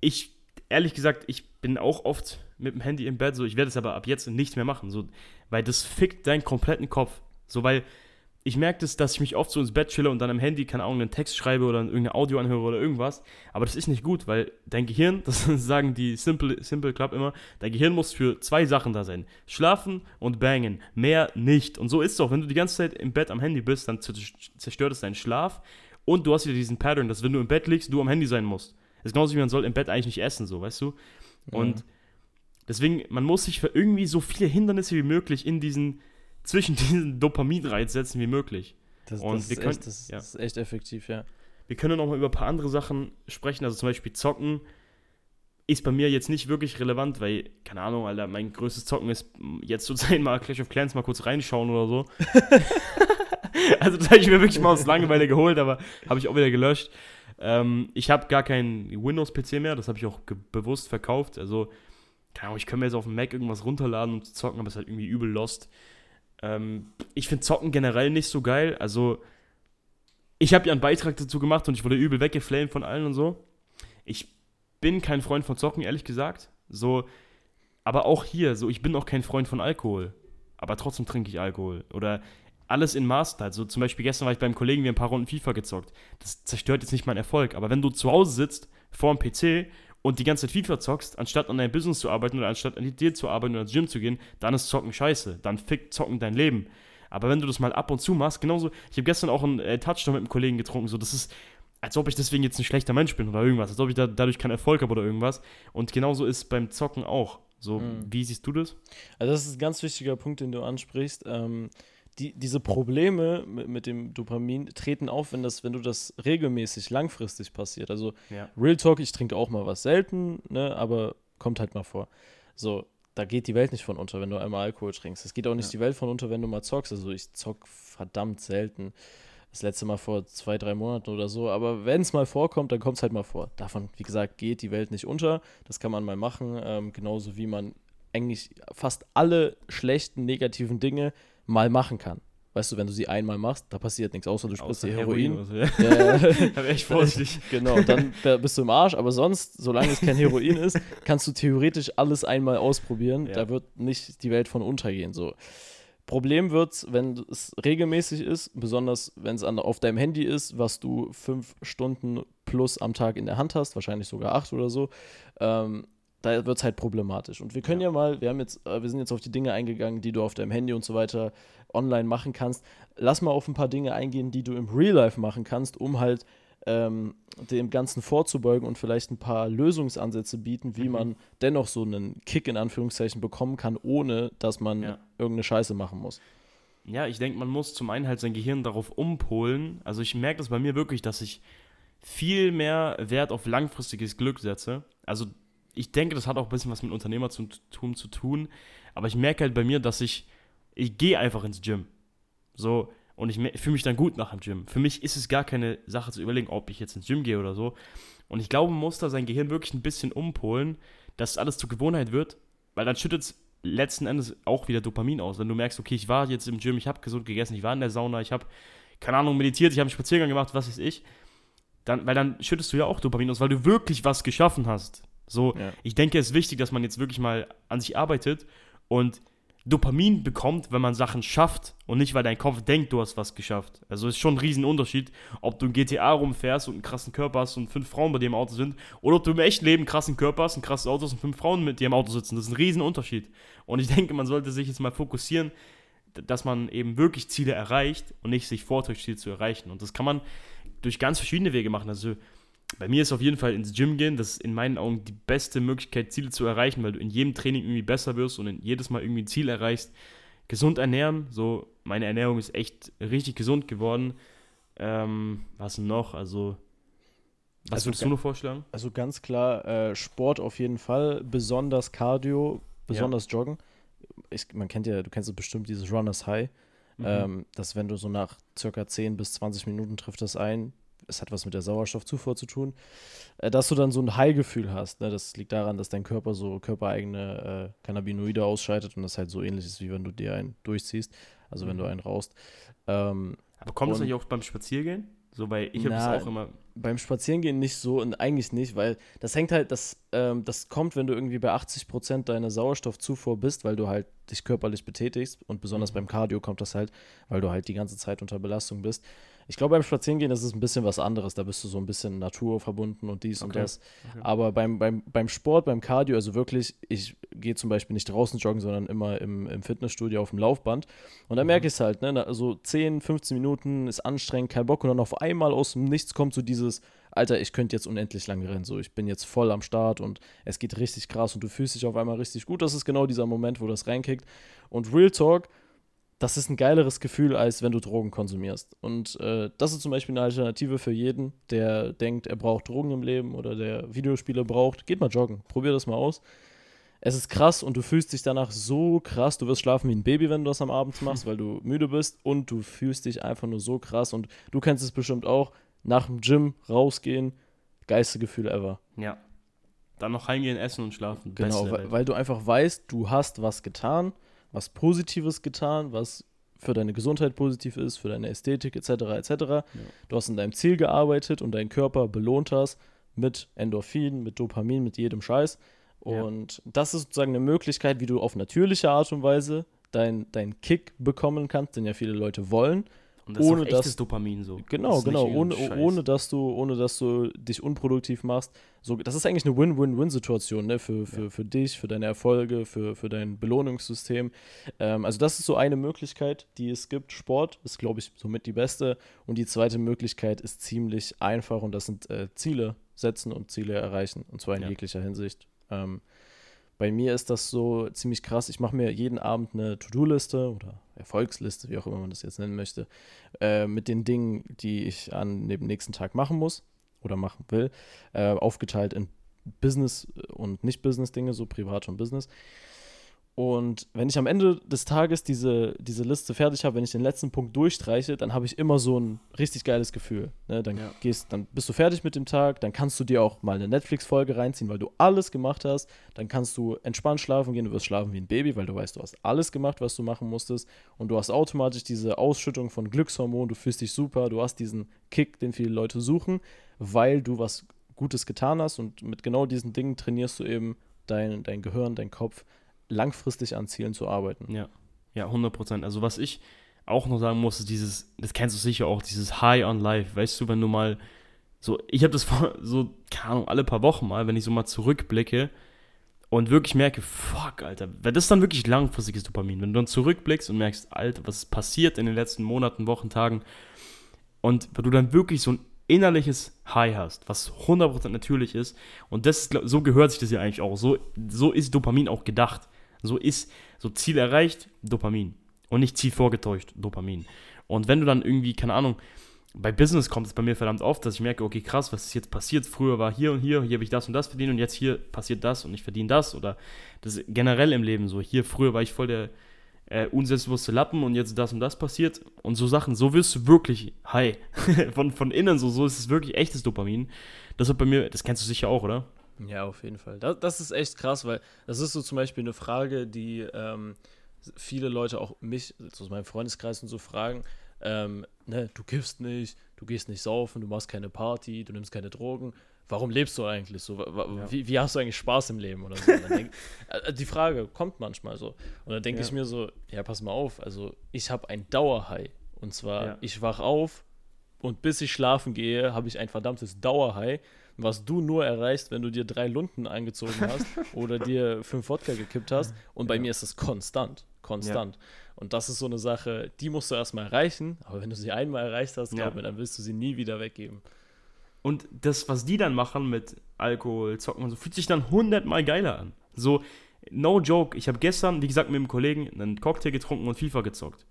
ich, ehrlich gesagt, ich bin auch oft mit dem Handy im Bett, so, ich werde es aber ab jetzt nicht mehr machen, so, weil das fickt deinen kompletten Kopf. So, weil ich merke das, dass ich mich oft so ins Bett chille und dann am Handy, keine Ahnung, einen Text schreibe oder irgendein Audio anhöre oder irgendwas. Aber das ist nicht gut, weil dein Gehirn, das sagen die Simple, Simple Club immer, dein Gehirn muss für zwei Sachen da sein. Schlafen und bangen. Mehr nicht. Und so ist es auch. Wenn du die ganze Zeit im Bett am Handy bist, dann zerstört es deinen Schlaf. Und du hast wieder diesen Pattern, dass wenn du im Bett liegst, du am Handy sein musst. Das ist genauso wie man soll im Bett eigentlich nicht essen, so, weißt du? Und deswegen, man muss sich für irgendwie so viele Hindernisse wie möglich in diesen, zwischen diesen Dopaminreiz setzen wie möglich. Das, Und das, wir ist können- echt, das, ja. ist echt effektiv, ja. Wir können noch mal über ein paar andere Sachen sprechen, also zum Beispiel Zocken ist bei mir jetzt nicht wirklich relevant, weil, keine Ahnung, Alter, mein größtes Zocken ist jetzt zurzeit mal Clash of Clans mal kurz reinschauen oder so. also das habe ich mir wirklich mal aus Langeweile geholt, aber habe ich auch wieder gelöscht. Ähm, ich habe gar keinen Windows-PC mehr, das habe ich auch bewusst verkauft. Also, keine Ahnung, ich kann mir jetzt auf dem Mac irgendwas runterladen und zocken, aber es ist halt irgendwie übel lost. Ähm, ich finde Zocken generell nicht so geil. Also, ich habe ja einen Beitrag dazu gemacht und ich wurde übel weggeflamed von allen und so. Ich bin kein Freund von Zocken, ehrlich gesagt. So, aber auch hier, so, ich bin auch kein Freund von Alkohol. Aber trotzdem trinke ich Alkohol. Oder alles in Maßen halt. So, zum Beispiel gestern war ich beim Kollegen, wir ein paar Runden FIFA gezockt. Das zerstört jetzt nicht meinen Erfolg. Aber wenn du zu Hause sitzt, vor dem PC und die ganze Zeit FIFA zockst, anstatt an deinem Business zu arbeiten oder anstatt an dir zu arbeiten oder ins Gym zu gehen, dann ist Zocken scheiße. Dann fickt Zocken dein Leben. Aber wenn du das mal ab und zu machst, genauso, ich habe gestern auch einen äh, Touchdown mit einem Kollegen getrunken, so, das ist, als ob ich deswegen jetzt ein schlechter Mensch bin oder irgendwas, als ob ich da, dadurch keinen Erfolg habe oder irgendwas. Und genauso ist beim Zocken auch. So, Mhm. wie siehst du das? Also das ist ein ganz wichtiger Punkt, den du ansprichst. Ähm, die, diese Probleme mit, mit dem Dopamin treten auf, wenn, das, wenn du das regelmäßig, langfristig passiert. Also Ja. Real Talk, ich trinke auch mal was selten, ne, aber kommt halt mal vor. So, da geht die Welt nicht von unter, wenn du einmal Alkohol trinkst. Es geht auch nicht Ja. die Welt von unter, wenn du mal zockst. Also ich zock verdammt selten. Das letzte Mal vor zwei, drei Monaten oder so. Aber wenn es mal vorkommt, dann kommt es halt mal vor. Davon, wie gesagt, geht die Welt nicht unter. Das kann man mal machen. Ähm, genauso wie man eigentlich fast alle schlechten, negativen Dinge mal machen kann. Weißt du, wenn du sie einmal machst, da passiert nichts, außer du spritzt dir Heroin. oder so, ja. Ja, ja. Da wäre ich vorsichtig. Genau, dann da bist du im Arsch, aber sonst, solange es kein Heroin ist, kannst du theoretisch alles einmal ausprobieren. Ja. Da wird nicht die Welt von untergehen. So. Problem wird wenn es regelmäßig ist, besonders wenn es auf deinem Handy ist, was du fünf Stunden plus am Tag in der Hand hast, wahrscheinlich sogar acht oder so. Ähm, da wird es halt problematisch. Und wir können ja. mal, wir haben jetzt, äh, wir sind jetzt auf die Dinge eingegangen, die du auf deinem Handy und so weiter online machen kannst. Lass mal auf ein paar Dinge eingehen, die du im Real Life machen kannst, um halt ähm, dem Ganzen vorzubeugen und vielleicht ein paar Lösungsansätze bieten, wie Mhm. man dennoch so einen Kick in Anführungszeichen bekommen kann, ohne dass man Ja. irgendeine Scheiße machen muss. Ja, ich denke, man muss zum einen halt sein Gehirn darauf umpolen. Also ich merke das bei mir wirklich, dass ich viel mehr Wert auf langfristiges Glück setze. Also ich denke, das hat auch ein bisschen was mit Unternehmertum zu tun. Aber ich merke halt bei mir, dass ich, ich gehe einfach ins Gym. So, und ich fühle mich dann gut nach dem Gym. Für mich ist es gar keine Sache zu überlegen, ob ich jetzt ins Gym gehe oder so. Und ich glaube, man muss da sein Gehirn wirklich ein bisschen umpolen, dass alles zur Gewohnheit wird, weil dann schüttet es letzten Endes auch wieder Dopamin aus. Wenn du merkst, okay, ich war jetzt im Gym, ich habe gesund gegessen, ich war in der Sauna, ich habe, keine Ahnung, meditiert, ich habe einen Spaziergang gemacht, was weiß ich, dann, weil dann schüttest du ja auch Dopamin aus, weil du wirklich was geschaffen hast. So, Ja. ich denke, es ist wichtig, dass man jetzt wirklich mal an sich arbeitet und Dopamin bekommt, wenn man Sachen schafft und nicht, weil dein Kopf denkt, du hast was geschafft. Also ist schon ein Riesenunterschied, ob du in GTA rumfährst und einen krassen Körper hast und fünf Frauen bei dir im Auto sind oder ob du im echten Leben einen krassen Körper hast, ein krasses Auto hast und fünf Frauen mit dir im Auto sitzen. Das ist ein Riesenunterschied. Und ich denke, man sollte sich jetzt mal fokussieren, dass man eben wirklich Ziele erreicht und nicht sich vortäuscht, Ziele zu erreichen. Und das kann man durch ganz verschiedene Wege machen. Also bei mir ist auf jeden Fall ins Gym gehen, das ist in meinen Augen die beste Möglichkeit, Ziele zu erreichen, weil du in jedem Training irgendwie besser wirst und in jedes Mal irgendwie ein Ziel erreichst. Gesund ernähren, so meine Ernährung ist echt richtig gesund geworden. Ähm, was noch? Also, was Also würdest du noch vorschlagen? Also ganz klar, äh, Sport auf jeden Fall, besonders Cardio, besonders Joggen. Ich, man kennt ja, du kennst es bestimmt, dieses Runners High. Mhm. Ähm, dass wenn du so nach circa 10 bis 20 Minuten trifft das ein, es hat was mit der Sauerstoffzufuhr zu tun, äh, dass du dann so ein High-Gefühl hast. Ne? Das liegt daran, dass dein Körper so körpereigene äh, Cannabinoide ausscheidet und das halt so ähnlich ist, wie wenn du dir einen durchziehst, also wenn Mhm. du einen rauchst. Ähm, Aber kommt das nicht auch beim Spaziergehen? So, weil ich habe das auch immer. Beim Spazierengehen nicht so und eigentlich nicht, weil das hängt halt, das, ähm, das kommt, wenn du irgendwie bei 80% deiner Sauerstoffzufuhr bist, weil du halt dich körperlich betätigst und besonders Mhm. beim Cardio kommt das halt, weil du halt die ganze Zeit unter Belastung bist. Ich glaube, beim Spazierengehen ist es ein bisschen was anderes, da bist du so ein bisschen naturverbunden und dies und Okay. das. Okay. Aber beim, beim, beim Sport, beim Cardio, also wirklich, ich gehe zum Beispiel nicht draußen joggen, sondern immer im, im Fitnessstudio auf dem Laufband. Und dann Mhm. merke ich es halt, ne, so 10, 15 Minuten ist anstrengend, kein Bock. Und dann auf einmal aus dem Nichts kommt so dieses, Alter, ich könnte jetzt unendlich lange rennen. So, ich bin jetzt voll am Start und es geht richtig krass und du fühlst dich auf einmal richtig gut. Das ist genau dieser Moment, wo das reinkickt. Und Real Talk, das ist ein geileres Gefühl, als wenn du Drogen konsumierst. Und äh, das ist zum Beispiel eine Alternative für jeden, der denkt, er braucht Drogen im Leben oder der Videospiele braucht. Geht mal joggen, probier das mal aus. Es ist krass und du fühlst dich danach so krass. Du wirst schlafen wie ein Baby, wenn du das am Abend machst, weil du müde bist und du fühlst dich einfach nur so krass. Und du kennst es bestimmt auch. Nach dem Gym rausgehen, geilste Gefühl ever. Ja. Dann noch heimgehen, essen und schlafen. Genau, weil, weil du einfach weißt, du hast was getan, was Positives getan, was für deine Gesundheit positiv ist, für deine Ästhetik etc. etc. Du hast in deinem Ziel gearbeitet und deinen Körper belohnt hast mit Endorphin, mit Dopamin, mit jedem Scheiß. Ja. Und das ist sozusagen eine Möglichkeit, wie du auf natürliche Art und Weise deinen dein Kick bekommen kannst, den ja viele Leute wollen. Und das ohne ist echtes dass- Dopamin so. Genau, genau, ohne, ohne, dass du, ohne dass du dich unproduktiv machst. So, das ist eigentlich eine Win-Win-Win-Situation ne? für, für, Ja. für dich, für deine Erfolge, für, für dein Belohnungssystem. Ähm, also das ist so eine Möglichkeit, die es gibt. Sport ist, glaube ich, somit die beste. Und die zweite Möglichkeit ist ziemlich einfach und das sind äh, Ziele setzen und Ziele erreichen. Und zwar in Ja. jeglicher Hinsicht. Ähm, bei mir ist das so ziemlich krass. Ich mache mir jeden Abend eine To-Do-Liste oder Erfolgsliste, wie auch immer man das jetzt nennen möchte, äh, mit den Dingen, die ich an dem nächsten Tag machen muss oder machen will, äh, aufgeteilt in Business- und Nicht-Business-Dinge, so privat und Business. Und wenn ich am Ende des Tages diese, diese Liste fertig habe, wenn ich den letzten Punkt durchstreiche, dann habe ich immer so ein richtig geiles Gefühl. Ne? Dann, Ja. gehst, dann bist du fertig mit dem Tag, dann kannst du dir auch mal eine Netflix-Folge reinziehen, weil du alles gemacht hast. Dann kannst du entspannt schlafen gehen, du wirst schlafen wie ein Baby, weil du weißt, du hast alles gemacht, was du machen musstest. Und du hast automatisch diese Ausschüttung von Glückshormonen, du fühlst dich super, du hast diesen Kick, den viele Leute suchen, weil du was Gutes getan hast. Und mit genau diesen Dingen trainierst du eben dein, dein Gehirn, dein Kopf, langfristig an Zielen zu arbeiten. Ja, ja, 100 Prozent. Also was ich auch noch sagen muss, ist dieses, das kennst du sicher auch, dieses High on Life. Weißt du, wenn du mal so, ich habe das vor, so, keine Ahnung, alle paar Wochen mal, wenn ich so mal zurückblicke und wirklich merke, fuck, Alter, weil das ist dann wirklich langfristiges Dopamin. Wenn du dann zurückblickst und merkst, Alter, was ist passiert in den letzten Monaten, Wochen, Tagen und du dann wirklich so ein innerliches High hast, was 100% natürlich ist und das, so gehört sich das ja eigentlich auch. So, so ist Dopamin auch gedacht. So ist, so Ziel erreicht, Dopamin. Und nicht Ziel vorgetäuscht, Dopamin. Und wenn du dann irgendwie, keine Ahnung, bei Business kommt es bei mir verdammt oft, dass ich merke, okay, krass, was ist jetzt passiert? Früher war hier und hier, hier habe ich das und das verdient und jetzt hier passiert das und ich verdiene das. Oder das ist generell im Leben so. Hier früher war ich voll der äh, unselbstbewusste Lappen und jetzt das und das passiert. Und so Sachen, so wirst du wirklich high. von, von innen so, so ist es wirklich echtes Dopamin. Das hat bei mir, das kennst du sicher auch, oder? Ja, auf jeden Fall. Das, das ist echt krass, weil das ist so zum Beispiel eine Frage, die ähm, viele Leute auch mich, also aus meinem Freundeskreis und so fragen. Ähm, ne, du kiffst nicht, du gehst nicht saufen, du machst keine Party, du nimmst keine Drogen. Warum lebst du eigentlich so? Ja. Wie, wie hast du eigentlich Spaß im Leben oder so? Denk, äh, die Frage kommt manchmal so. Und dann denke Ja. ich mir so, ja, pass mal auf, also ich habe ein Dauerhigh. Und zwar, Ja. ich wach auf und bis ich schlafen gehe, habe ich ein verdammtes Dauerhigh, was du nur erreichst, wenn du dir drei Lunden eingezogen hast oder dir fünf Wodka gekippt hast. Und bei Ja. mir ist es konstant. Konstant. Und das ist so eine Sache, die musst du erstmal erreichen, aber wenn du sie einmal erreicht hast, glaub Ja. mir, dann willst du sie nie wieder weggeben. Und das, was die dann machen mit Alkohol, Zocken und so, fühlt sich dann hundertmal geiler an. So, no joke, ich habe gestern, wie gesagt, mit einem Kollegen einen Cocktail getrunken und FIFA gezockt.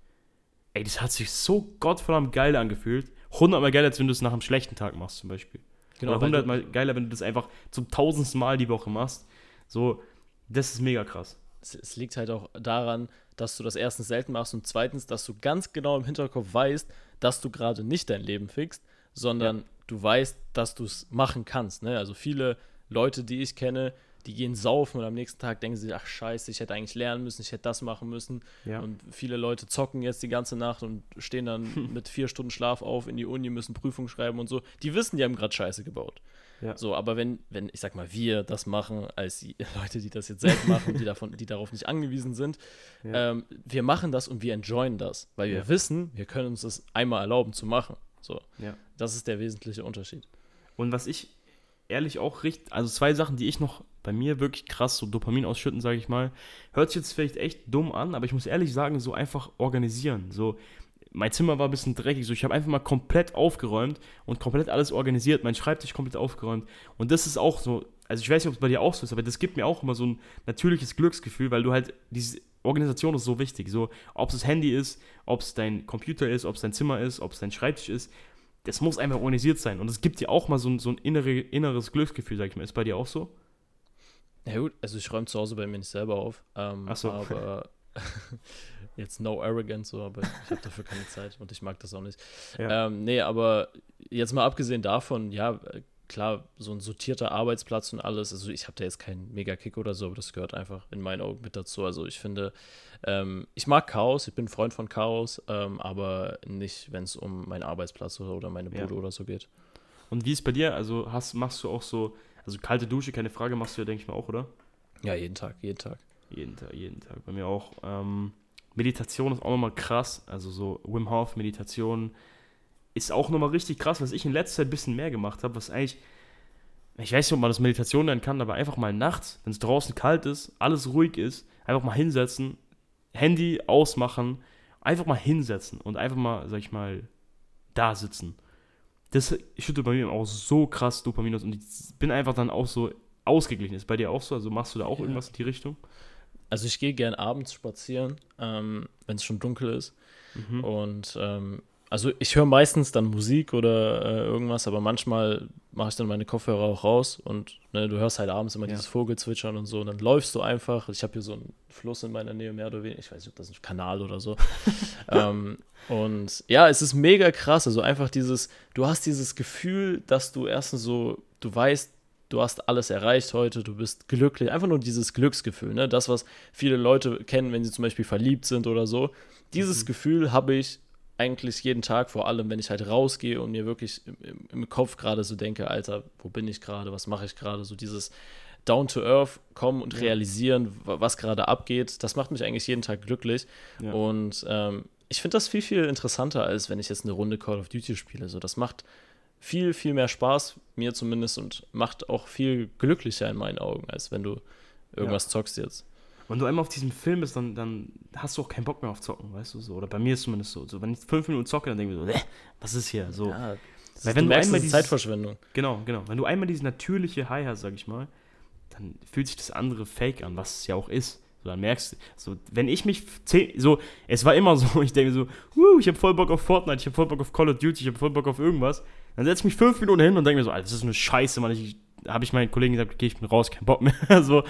Ey, das hat sich so gottverdammt geil angefühlt. Hundertmal geiler, als wenn du es nach einem schlechten Tag machst, zum Beispiel. Oder weil du- hundertmal geiler, wenn du das einfach zum tausendsten Mal die Woche machst. So, das ist mega krass. es, es liegt halt auch daran, dass du das erstens selten machst und zweitens, dass du ganz genau im Hinterkopf weißt, dass du gerade nicht dein Leben fixt, sondern du weißt, dass du es machen kannst. Ne? Also viele Leute, die ich kenne, die gehen saufen und am nächsten Tag denken sie, ach scheiße, ich hätte eigentlich lernen müssen, ich hätte das machen müssen. Ja. Und viele Leute zocken jetzt die ganze Nacht und stehen dann mit vier Stunden Schlaf auf in die Uni, müssen Prüfungen schreiben und so. Die wissen, die haben gerade Scheiße gebaut. Ja. So, aber wenn, wenn, ich sag mal, wir das machen, als die Leute, die das jetzt selbst machen, die davon, die darauf nicht angewiesen sind, Ja. ähm, wir machen das und wir enjoyen das, weil wir wissen, wir können uns das einmal erlauben zu machen. So, das ist der wesentliche Unterschied. Und was ich ehrlich auch richtig, also zwei Sachen, die ich noch bei mir wirklich krass so Dopamin ausschütten, sage ich mal, hört sich jetzt vielleicht echt dumm an, aber ich muss ehrlich sagen, so einfach organisieren. So, mein Zimmer war ein bisschen dreckig, so ich habe einfach mal komplett aufgeräumt und komplett alles organisiert, mein Schreibtisch komplett aufgeräumt. Und das ist auch so, also ich weiß nicht, ob es bei dir auch so ist, aber das gibt mir auch immer so ein natürliches Glücksgefühl, weil du halt diese Organisation ist so wichtig. So, ob es das Handy ist, ob es dein Computer ist, ob es dein Zimmer ist, ob es dein Schreibtisch ist, das muss einfach organisiert sein. Und es gibt dir auch mal so ein, so ein innere, inneres Glücksgefühl, sag ich mal. Ist bei dir auch so? Ja gut, also ich räume zu Hause bei mir nicht selber auf. Ähm, Ach so. Aber jetzt no arrogance, so, aber ich habe dafür keine Zeit und ich mag das auch nicht. Ja. Ähm, nee, aber jetzt mal abgesehen davon, ja, klar, so ein sortierter Arbeitsplatz und alles, also ich habe da jetzt keinen Mega-Kick oder so, aber das gehört einfach in meinen Augen mit dazu. Also ich finde, ähm, ich mag Chaos, ich bin ein Freund von Chaos, ähm, aber nicht, wenn es um meinen Arbeitsplatz oder, meine Ja. Bude oder so geht. Und wie ist bei dir? Also hast, machst du auch so, also kalte Dusche, keine Frage, machst du ja, denke ich mal, auch, oder? Ja, jeden Tag, jeden Tag. Jeden Tag, jeden Tag. Bei mir auch. Ähm, Meditation ist auch nochmal krass. Also so Wim Hof Meditation ist auch nochmal richtig krass, was ich in letzter Zeit ein bisschen mehr gemacht habe, was eigentlich, ich weiß nicht, ob man das Meditation nennen kann, aber einfach mal nachts, wenn es draußen kalt ist, alles ruhig ist, einfach mal hinsetzen, Handy ausmachen, einfach mal hinsetzen und einfach mal, sag ich mal, da sitzen. Das schüttet bei mir auch so krass Dopamin aus und ich bin einfach dann auch so ausgeglichen. Ist bei dir auch so? Also machst du da auch Ja. irgendwas in die Richtung? Also ich gehe gern abends spazieren, ähm, wenn es schon dunkel ist. Mhm. Und ähm, also ich höre meistens dann Musik oder äh, irgendwas, aber manchmal mache ich dann meine Kopfhörer auch raus und ne, du hörst halt abends immer Ja. dieses Vogelzwitschern und so. Und dann läufst du einfach. Ich habe hier so einen Fluss in meiner Nähe, mehr oder weniger. Ich weiß nicht, ob das ein Kanal oder so. ähm, und ja, es ist mega krass. Also einfach dieses, du hast dieses Gefühl, dass du erstens so, du weißt, du hast alles erreicht heute, du bist glücklich. Einfach nur dieses Glücksgefühl, ne? Das, was viele Leute kennen, wenn sie zum Beispiel verliebt sind oder so. Dieses Mhm. Gefühl habe ich eigentlich jeden Tag, vor allem wenn ich halt rausgehe und mir wirklich im, im, Kopf gerade so denke, Alter, wo bin ich gerade, was mache ich gerade, so dieses Down to Earth kommen und Ja. realisieren, wa- was gerade abgeht, das macht mich eigentlich jeden Tag glücklich Ja. und ähm, ich finde das viel, viel interessanter, als wenn ich jetzt eine Runde Call of Duty spiele, so das macht viel, viel mehr Spaß, mir zumindest und macht auch viel glücklicher in meinen Augen, als wenn du irgendwas zockst jetzt. Wenn du einmal auf diesem Film bist, dann, dann hast du auch keinen Bock mehr auf Zocken, weißt du so. Oder bei mir ist zumindest so. so wenn ich fünf Minuten zocke, dann denke ich so, "Äh, was ist hier? So. Ja, Weil wenn du merkst, einmal ist dieses- Zeitverschwendung. Genau, genau. Wenn du einmal diese natürliche High hast, sag ich mal, dann fühlt sich das andere fake an, was es ja auch ist. So, dann merkst du, so, wenn ich mich, zehn, so, es war immer so, ich denke so, uh, ich habe voll Bock auf Fortnite, ich habe voll Bock auf Call of Duty, ich habe voll Bock auf irgendwas. Dann setze ich mich fünf Minuten hin und denke mir so, Alter, das ist eine Scheiße, Mann. Ich, habe ich meinen Kollegen gesagt, okay, ich bin raus, kein Bock mehr. so,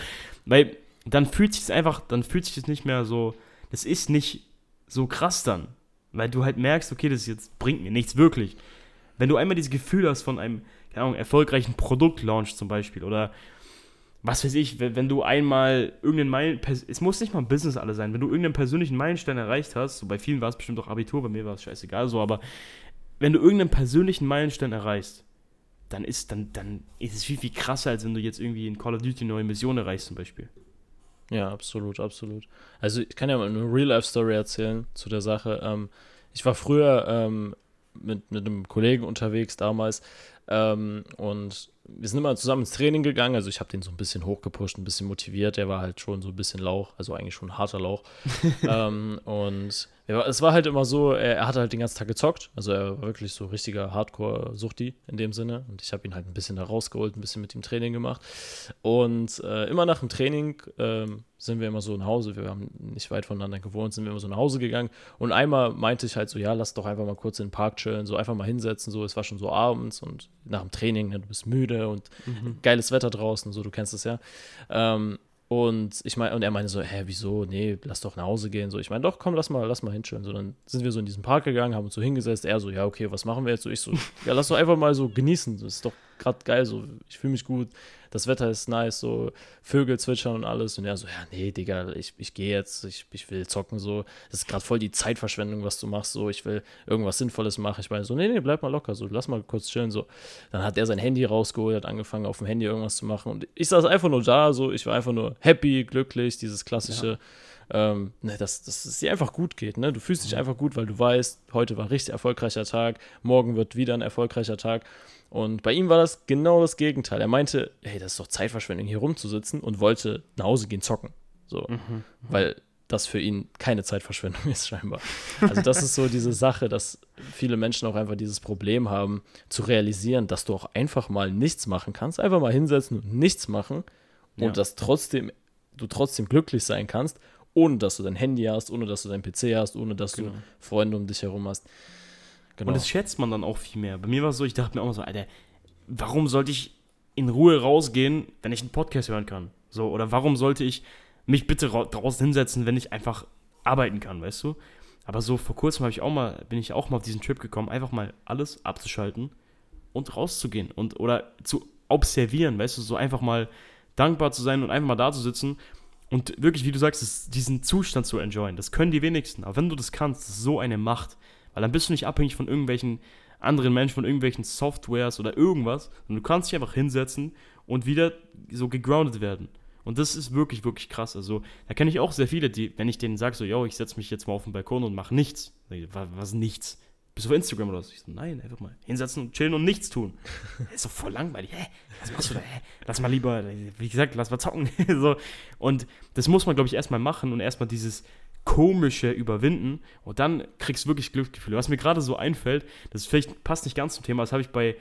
weil dann fühlt sich es einfach, dann fühlt sich es nicht mehr so, das ist nicht so krass dann. Weil du halt merkst, okay, das jetzt bringt mir nichts wirklich. Wenn du einmal dieses Gefühl hast von einem, keine Ahnung, erfolgreichen Produktlaunch zum Beispiel oder was weiß ich, wenn, du einmal irgendeinen Meilen, es muss nicht mal ein Business alle sein, wenn du irgendeinen persönlichen Meilenstein erreicht hast, so bei vielen war es bestimmt auch Abitur, bei mir war es scheißegal so, aber wenn du irgendeinen persönlichen Meilenstein erreichst, dann ist, dann, dann ist es viel, viel krasser, als wenn du jetzt irgendwie in Call of Duty eine neue Mission erreichst zum Beispiel. Ja, absolut, absolut. Also ich kann ja mal eine Real-Life-Story erzählen zu der Sache. Ähm, ich war früher ähm, mit, mit einem Kollegen unterwegs damals ähm, und wir sind immer zusammen ins Training gegangen. Also ich habe den so ein bisschen hochgepusht, ein bisschen motiviert. Der war halt schon so ein bisschen Lauch, also eigentlich schon ein harter Lauch. ähm, und ja, es war halt immer so, er, er hat halt den ganzen Tag gezockt. Also er war wirklich so richtiger Hardcore-Suchti in dem Sinne. Und ich habe ihn halt ein bisschen da rausgeholt, ein bisschen mit ihm Training gemacht. Und äh, immer nach dem Training ähm, sind wir immer so nach Hause. Wir haben nicht weit voneinander gewohnt, sind wir immer so nach Hause gegangen. Und einmal meinte ich halt so, ja, lass doch einfach mal kurz in den Park chillen, so einfach mal hinsetzen. So, es war schon so abends und nach dem Training, ne, du bist müde und geiles Wetter draußen, so, du kennst es ja. Ähm, und ich meine, und er meinte so, hä, wieso? Nee, lass doch nach Hause gehen. So, ich meine, doch, komm, lass mal, lass mal hinchillen. So, dann sind wir so in diesen Park gegangen, haben uns so hingesetzt. Er so, ja, okay, was machen wir jetzt? So, ich so, ja, lass doch einfach mal so genießen. Das ist doch gerade geil, so, ich fühle mich gut, das Wetter ist nice, so, Vögel zwitschern und alles. Und er so, ja, nee, Digga, ich, ich gehe jetzt, ich, ich will zocken, so. Das ist gerade voll die Zeitverschwendung, was du machst, so, ich will irgendwas Sinnvolles machen. Ich meine so, nee, nee, bleib mal locker, so, lass mal kurz chillen, so. Dann hat er sein Handy rausgeholt, hat angefangen, auf dem Handy irgendwas zu machen. Und ich saß einfach nur da, so, ich war einfach nur happy, glücklich, dieses klassische. Ja ähm, ne, dass, dass es dir einfach gut geht. Ne? Du fühlst dich einfach gut, weil du weißt, heute war ein richtig erfolgreicher Tag, morgen wird wieder ein erfolgreicher Tag. Und bei ihm war das genau das Gegenteil. Er meinte, hey, das ist doch Zeitverschwendung, hier rumzusitzen und wollte nach Hause gehen zocken. So, mhm. mhm. weil das für ihn keine Zeitverschwendung ist, scheinbar. Also, das ist so diese Sache, dass viele Menschen auch einfach dieses Problem haben, zu realisieren, dass du auch einfach mal nichts machen kannst, einfach mal hinsetzen und nichts machen und ja. dass trotzdem du trotzdem glücklich sein kannst ohne dass du dein Handy hast, ohne dass du dein PC hast, ohne dass genau. du Freunde um dich herum hast. Genau. Und das schätzt man dann auch viel mehr. Bei mir war es so, ich dachte mir auch mal so, Alter, warum sollte ich in Ruhe rausgehen, wenn ich einen Podcast hören kann? So, oder warum sollte ich mich bitte draußen hinsetzen, wenn ich einfach arbeiten kann, weißt du? Aber so vor kurzem ich auch mal, bin ich auch mal auf diesen Trip gekommen, einfach mal alles abzuschalten und rauszugehen und oder zu observieren, weißt du, so einfach mal dankbar zu sein und einfach mal da zu sitzen und wirklich, wie du sagst, diesen Zustand zu enjoyen, das können die wenigsten. Aber wenn du das kannst, das ist so eine Macht. Weil dann bist du nicht abhängig von irgendwelchen anderen Menschen, von irgendwelchen Softwares oder irgendwas. Und du kannst dich einfach hinsetzen und wieder so gegroundet werden. Und das ist wirklich, wirklich krass. Also, da kenne ich auch sehr viele, die, wenn ich denen sage, so, yo, ich setze mich jetzt mal auf den Balkon und mache nichts. Was nichts? Bist du auf Instagram oder was? Ich so, nein, einfach mal hinsetzen und chillen und nichts tun. Ist doch voll langweilig. Hä? Was machst du da? Hä? Lass mal lieber, wie gesagt, lass mal zocken. so. Und das muss man, glaube ich, erstmal machen und erstmal dieses komische überwinden und dann kriegst du wirklich Glücksgefühle. Was mir gerade so einfällt, das vielleicht passt nicht ganz zum Thema, das habe ich bei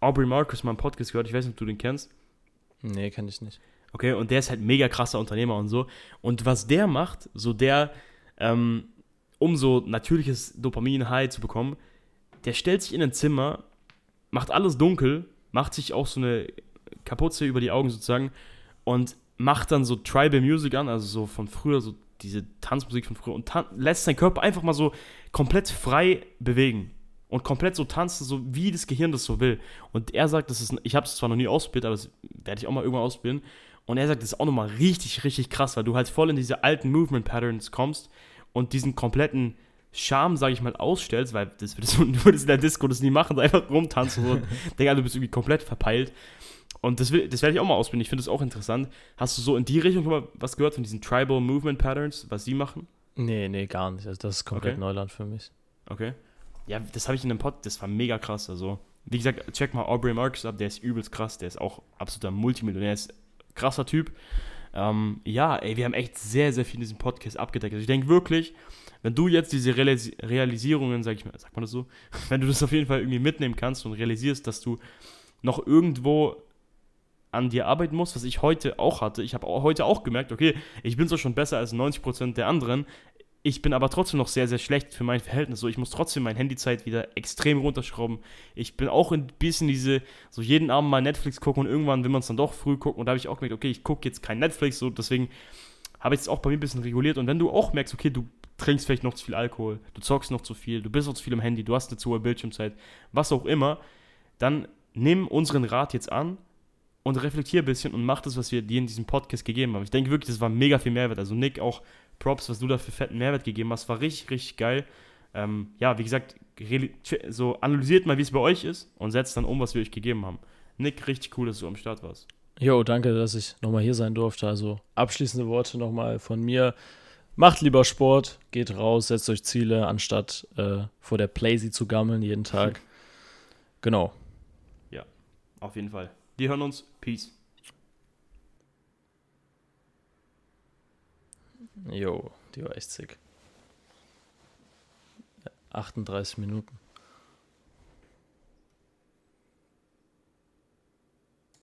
Aubrey Marcus mal im Podcast gehört. Ich weiß nicht, ob du den kennst. Nee, kann ich nicht. Okay, und der ist halt mega krasser Unternehmer und so. Und was der macht, so der, ähm, um so natürliches Dopamin-High zu bekommen, der stellt sich in ein Zimmer, macht alles dunkel, macht sich auch so eine Kapuze über die Augen sozusagen und macht dann so Tribal Music an, also so von früher, so diese Tanzmusik von früher und lässt seinen Körper einfach mal so komplett frei bewegen und komplett so tanzen, so wie das Gehirn das so will. Und er sagt, das ist, ich habe es zwar noch nie ausprobiert, aber das werde ich auch mal irgendwann ausprobieren. Und er sagt, das ist auch nochmal richtig, richtig krass, weil du halt voll in diese alten Movement Patterns kommst und diesen kompletten Charme, sage ich mal, ausstellst, weil das würdest du, würdest in der Disco das nie machen, einfach rumtanzen und denke, du bist irgendwie komplett verpeilt. Und das, will, das werde ich auch mal ausprobieren. Ich finde das auch interessant. Hast du so in die Richtung mal was gehört von diesen Tribal Movement Patterns, was sie machen? Nee, nee, gar nicht. Also das ist komplett okay. Neuland für mich. Okay. Ja, das habe ich in einem Pod, das war mega krass. Also, wie gesagt, check mal Aubrey Marcus ab, der ist übelst krass, der ist auch absoluter Multimillionär, ist krasser Typ. Ähm, ja, ey, wir haben echt sehr, sehr viel in diesem Podcast abgedeckt. Also ich denke wirklich, wenn du jetzt diese Realis Realisierungen, sag ich mal, sagt man das so, wenn du das auf jeden Fall irgendwie mitnehmen kannst und realisierst, dass du noch irgendwo an dir arbeiten musst, was ich heute auch hatte. Ich habe heute auch gemerkt, okay, ich bin so schon besser als 90% der anderen. Ich bin aber trotzdem noch sehr, sehr schlecht für mein Verhältnis. So, ich muss trotzdem meine Handyzeit wieder extrem runterschrauben. Ich bin auch ein bisschen diese, so jeden Abend mal Netflix gucken und irgendwann will man es dann doch früh gucken. Und da habe ich auch gemerkt, okay, ich gucke jetzt kein Netflix, so deswegen habe ich es auch bei mir ein bisschen reguliert. Und wenn du auch merkst, okay, du trinkst vielleicht noch zu viel Alkohol, du zockst noch zu viel, du bist noch zu viel im Handy, du hast eine zu hohe Bildschirmzeit, was auch immer, dann nimm unseren Rat jetzt an und reflektier ein bisschen und mach das, was wir dir in diesem Podcast gegeben haben. Ich denke wirklich, das war mega viel Mehrwert. Also Nick, auch Props, was du da für fetten Mehrwert gegeben hast, war richtig, richtig geil. Ähm, ja, wie gesagt, so analysiert mal, wie es bei euch ist und setzt dann um, was wir euch gegeben haben. Nick, richtig cool, dass du am Start warst. Jo, danke, dass ich nochmal hier sein durfte. Also abschließende Worte nochmal von mir. Macht lieber Sport, geht raus, setzt euch Ziele, anstatt äh, vor der Playsee zu gammeln jeden Tag. Genau. Ja, auf jeden Fall. Wir hören uns. Peace. Jo, die war echt sick. 38 Minuten.